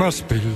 Must be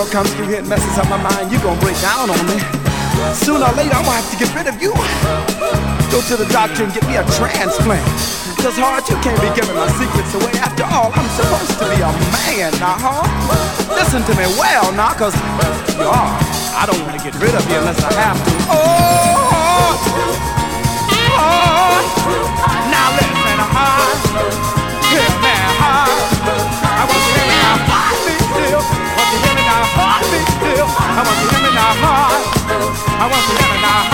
girl comes through here and messes up my mind, you gonna break down on me. Sooner or later, I'm gonna have to get rid of you. Go to the doctor and get me a transplant. Cause hard, you can't be giving my secrets away. After all, I'm supposed to be a man, now, huh? Listen to me well, now, cause you are. I don't wanna get rid of you unless I have to. Oh, oh, oh. now listen, huh? I want to live in my heart. I want to hear in our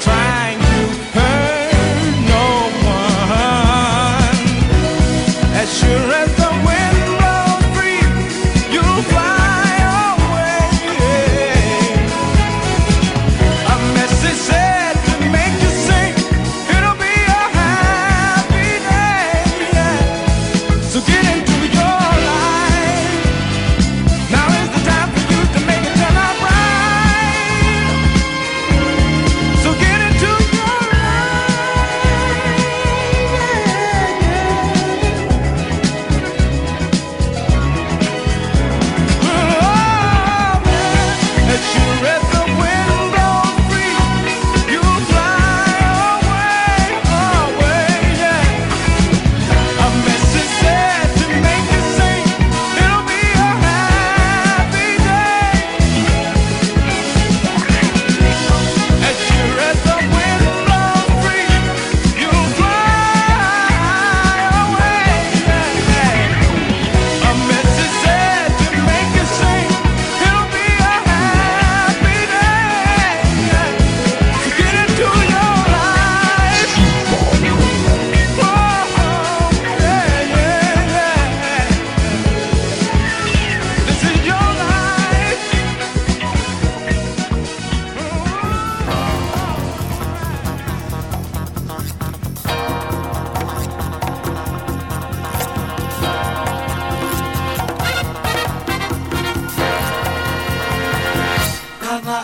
Try. karena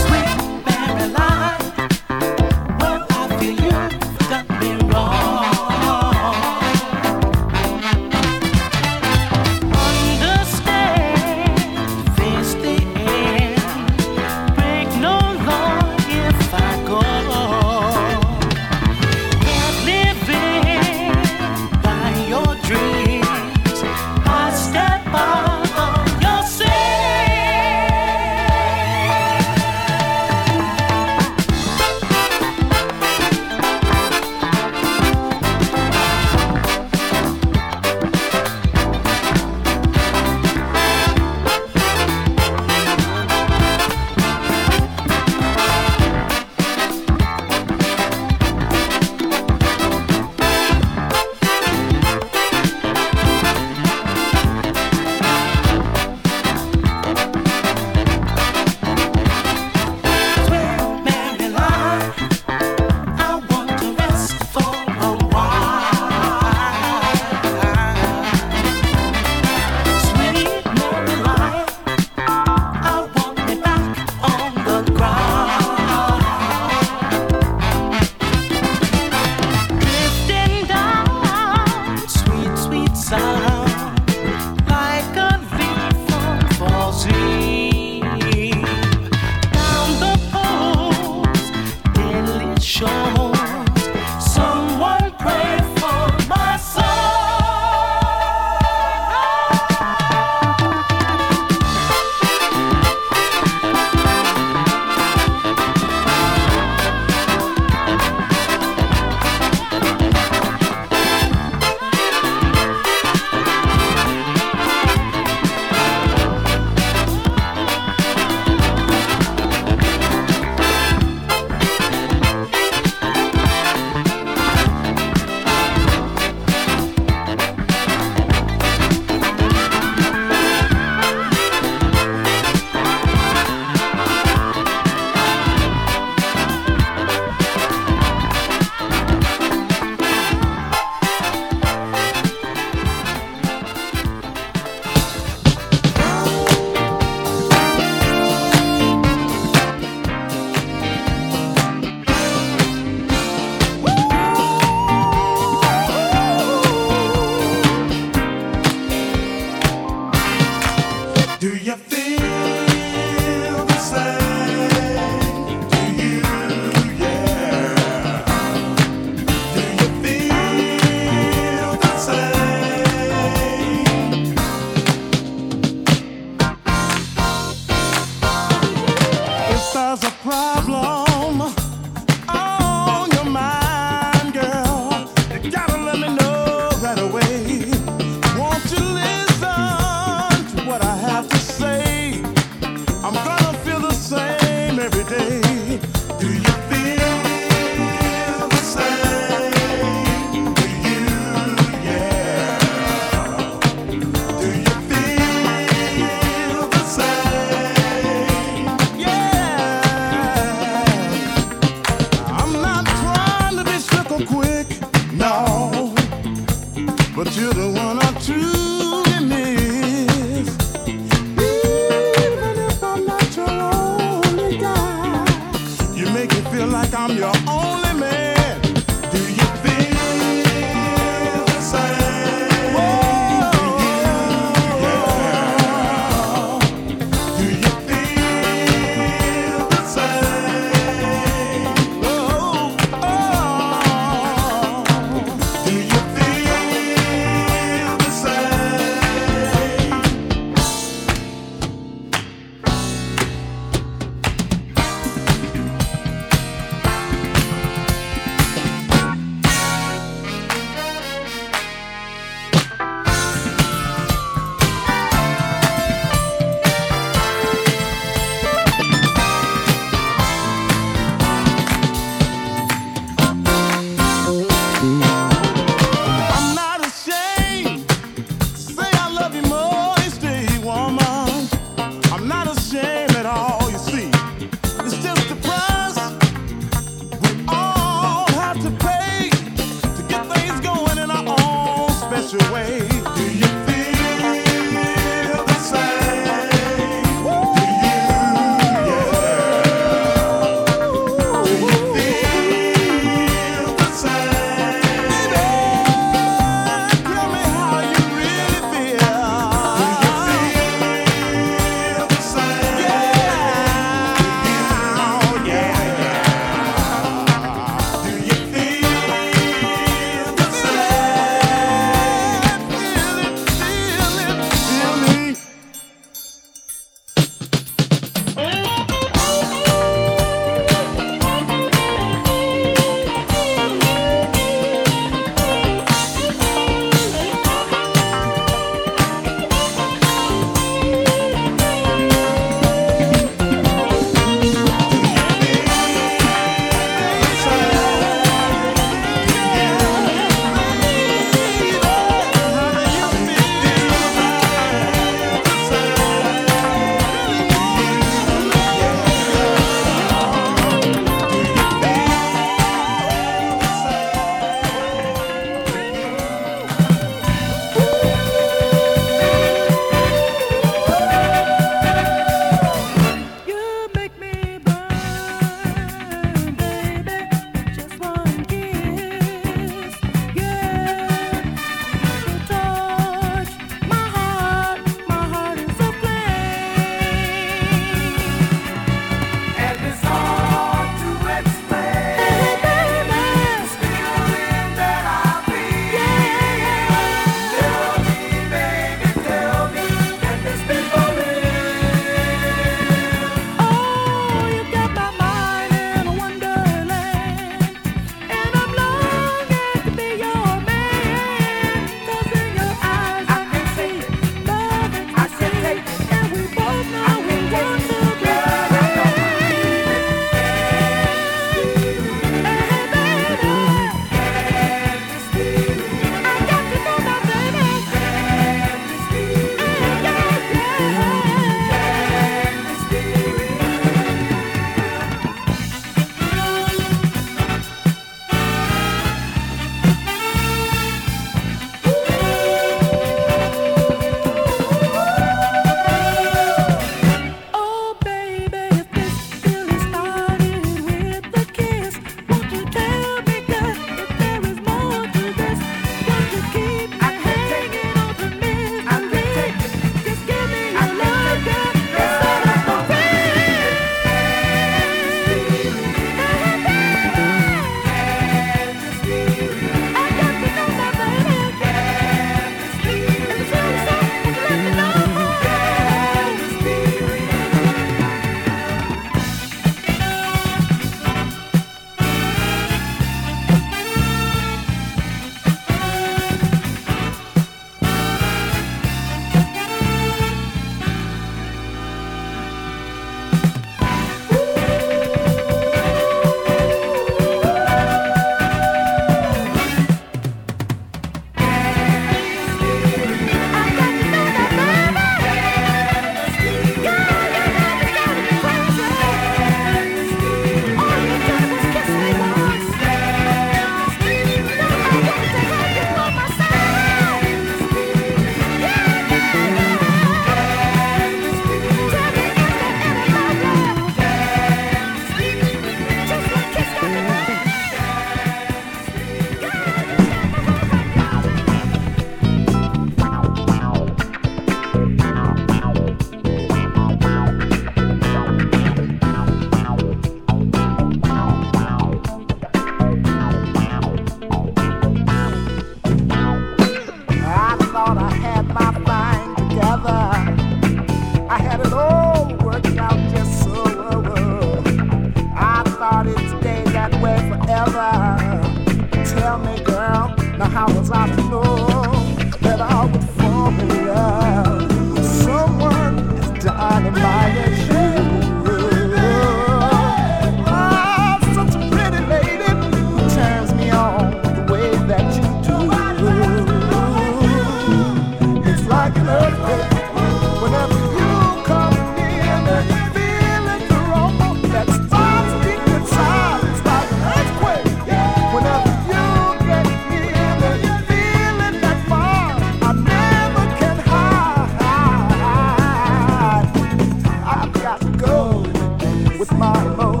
with my emotions.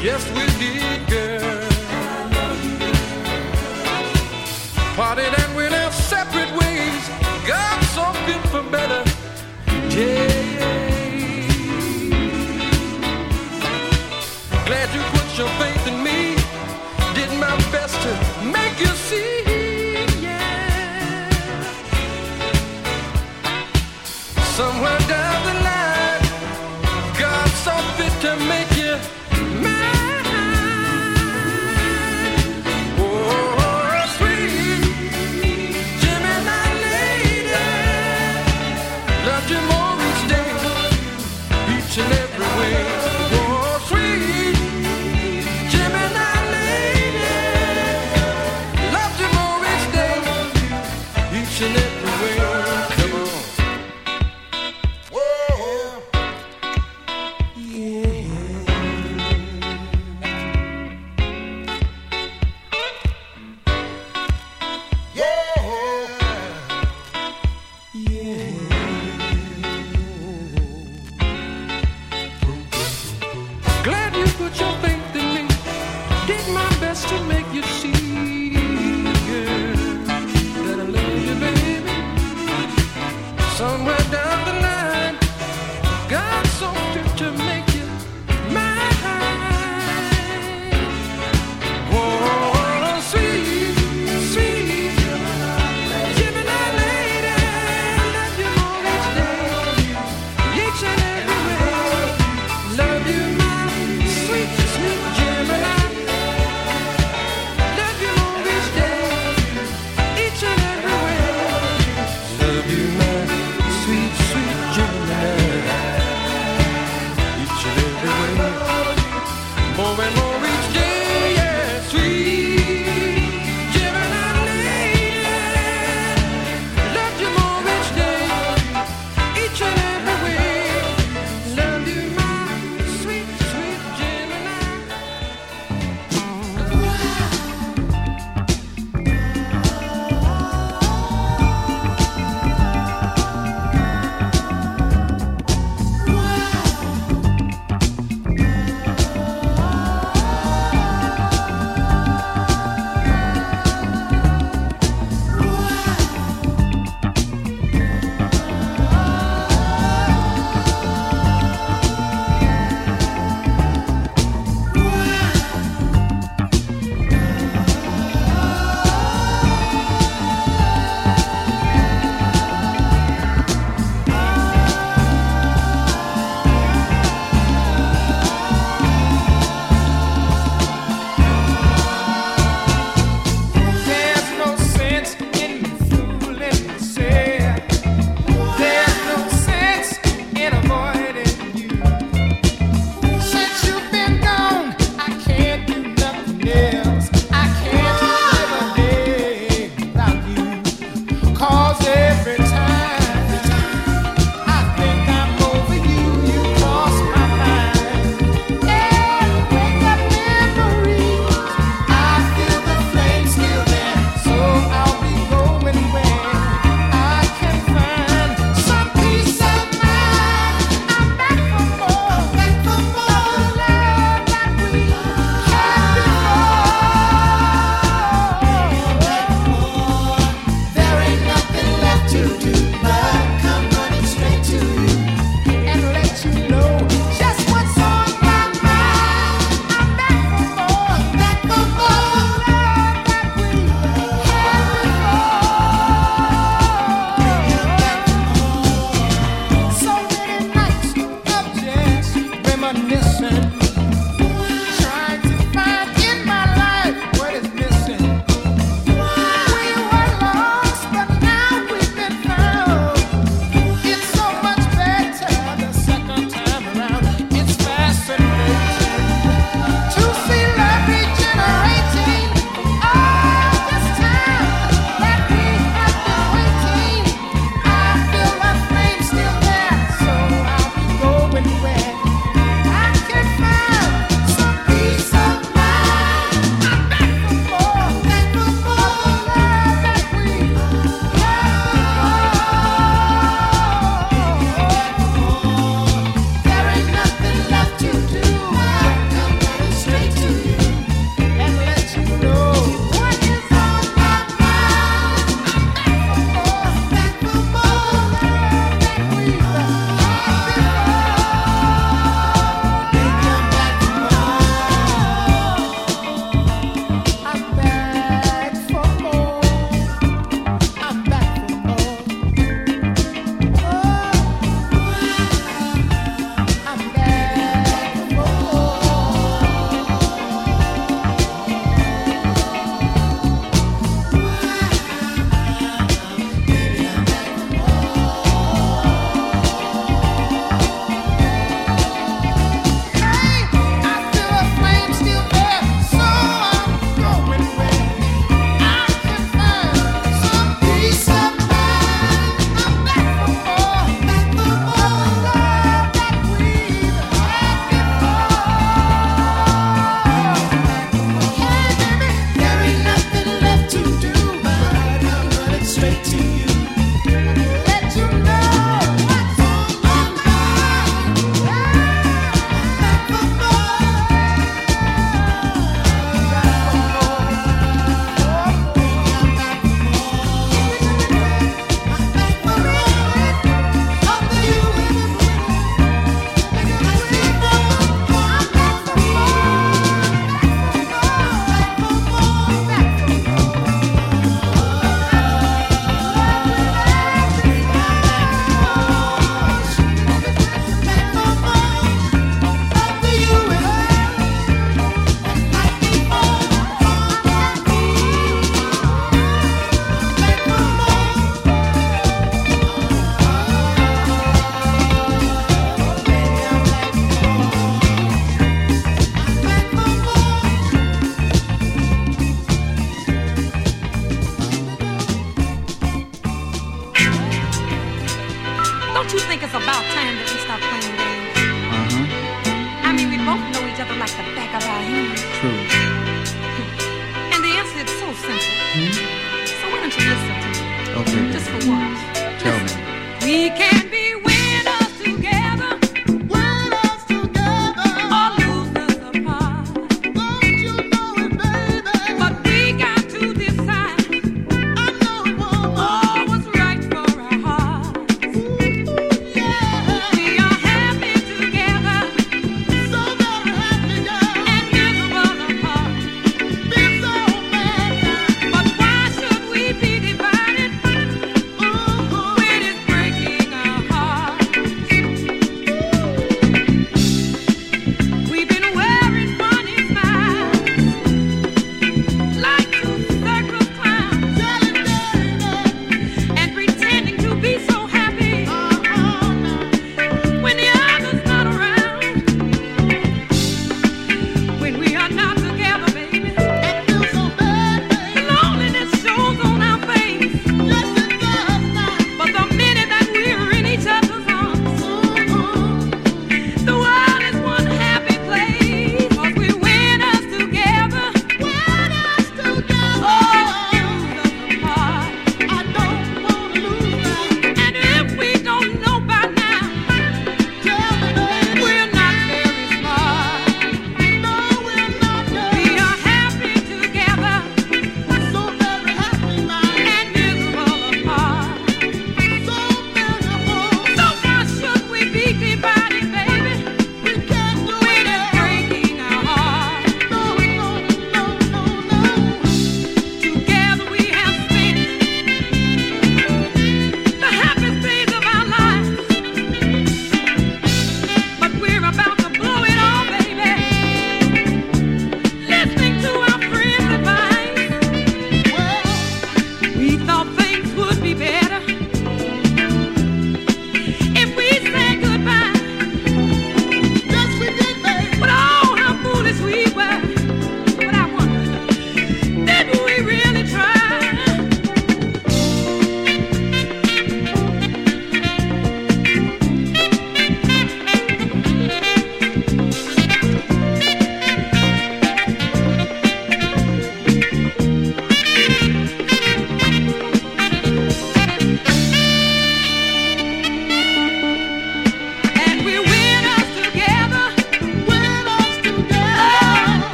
Yes, we did, girl.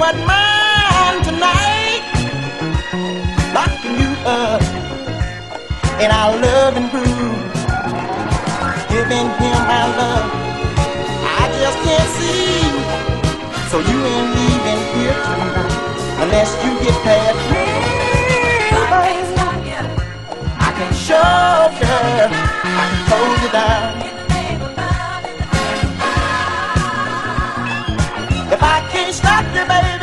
What mine tonight. Locking you up in our loving groove. Giving him my love. I just can't see. So you ain't leaving here tonight unless you get past me. I can show you, I can hold you down. stop debate.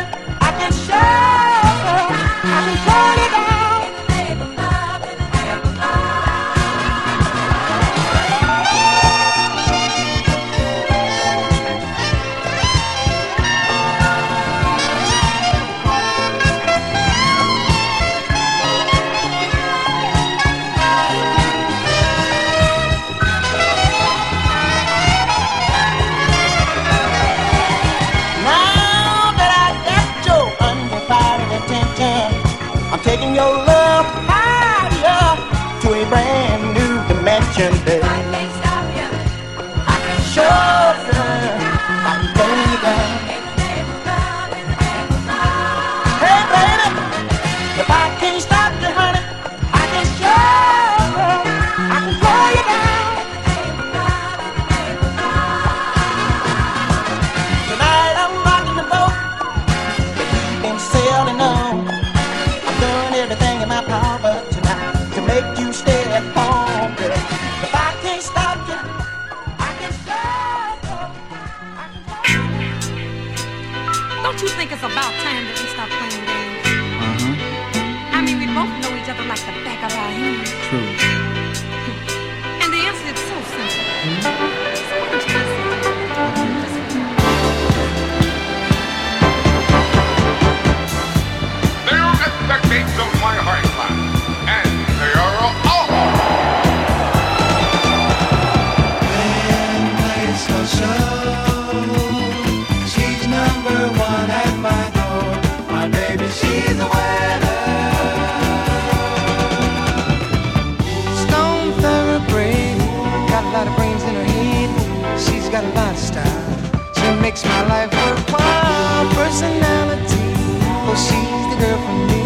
Don't you think it's about time that we stop playing games? Uh-huh. I mean, we both know each other like the back of our hands. True. And the answer is so simple. Mm-hmm. makes my life worthwhile. Personality, oh, she's the girl for me.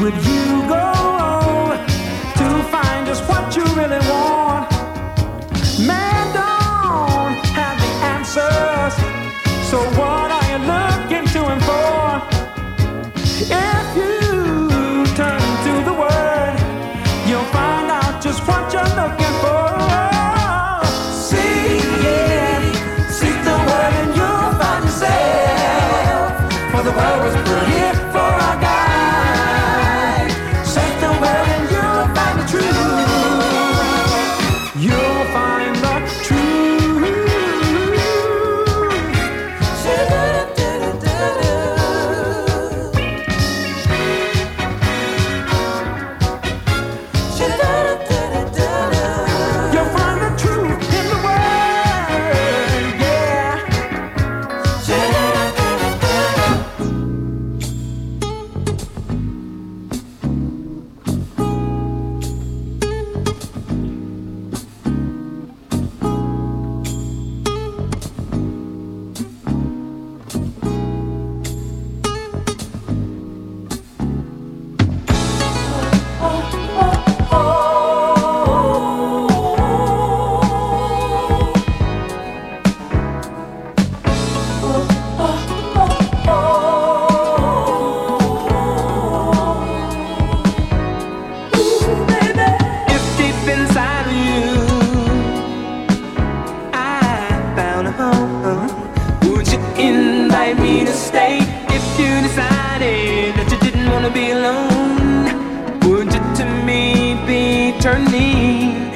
Would you turning?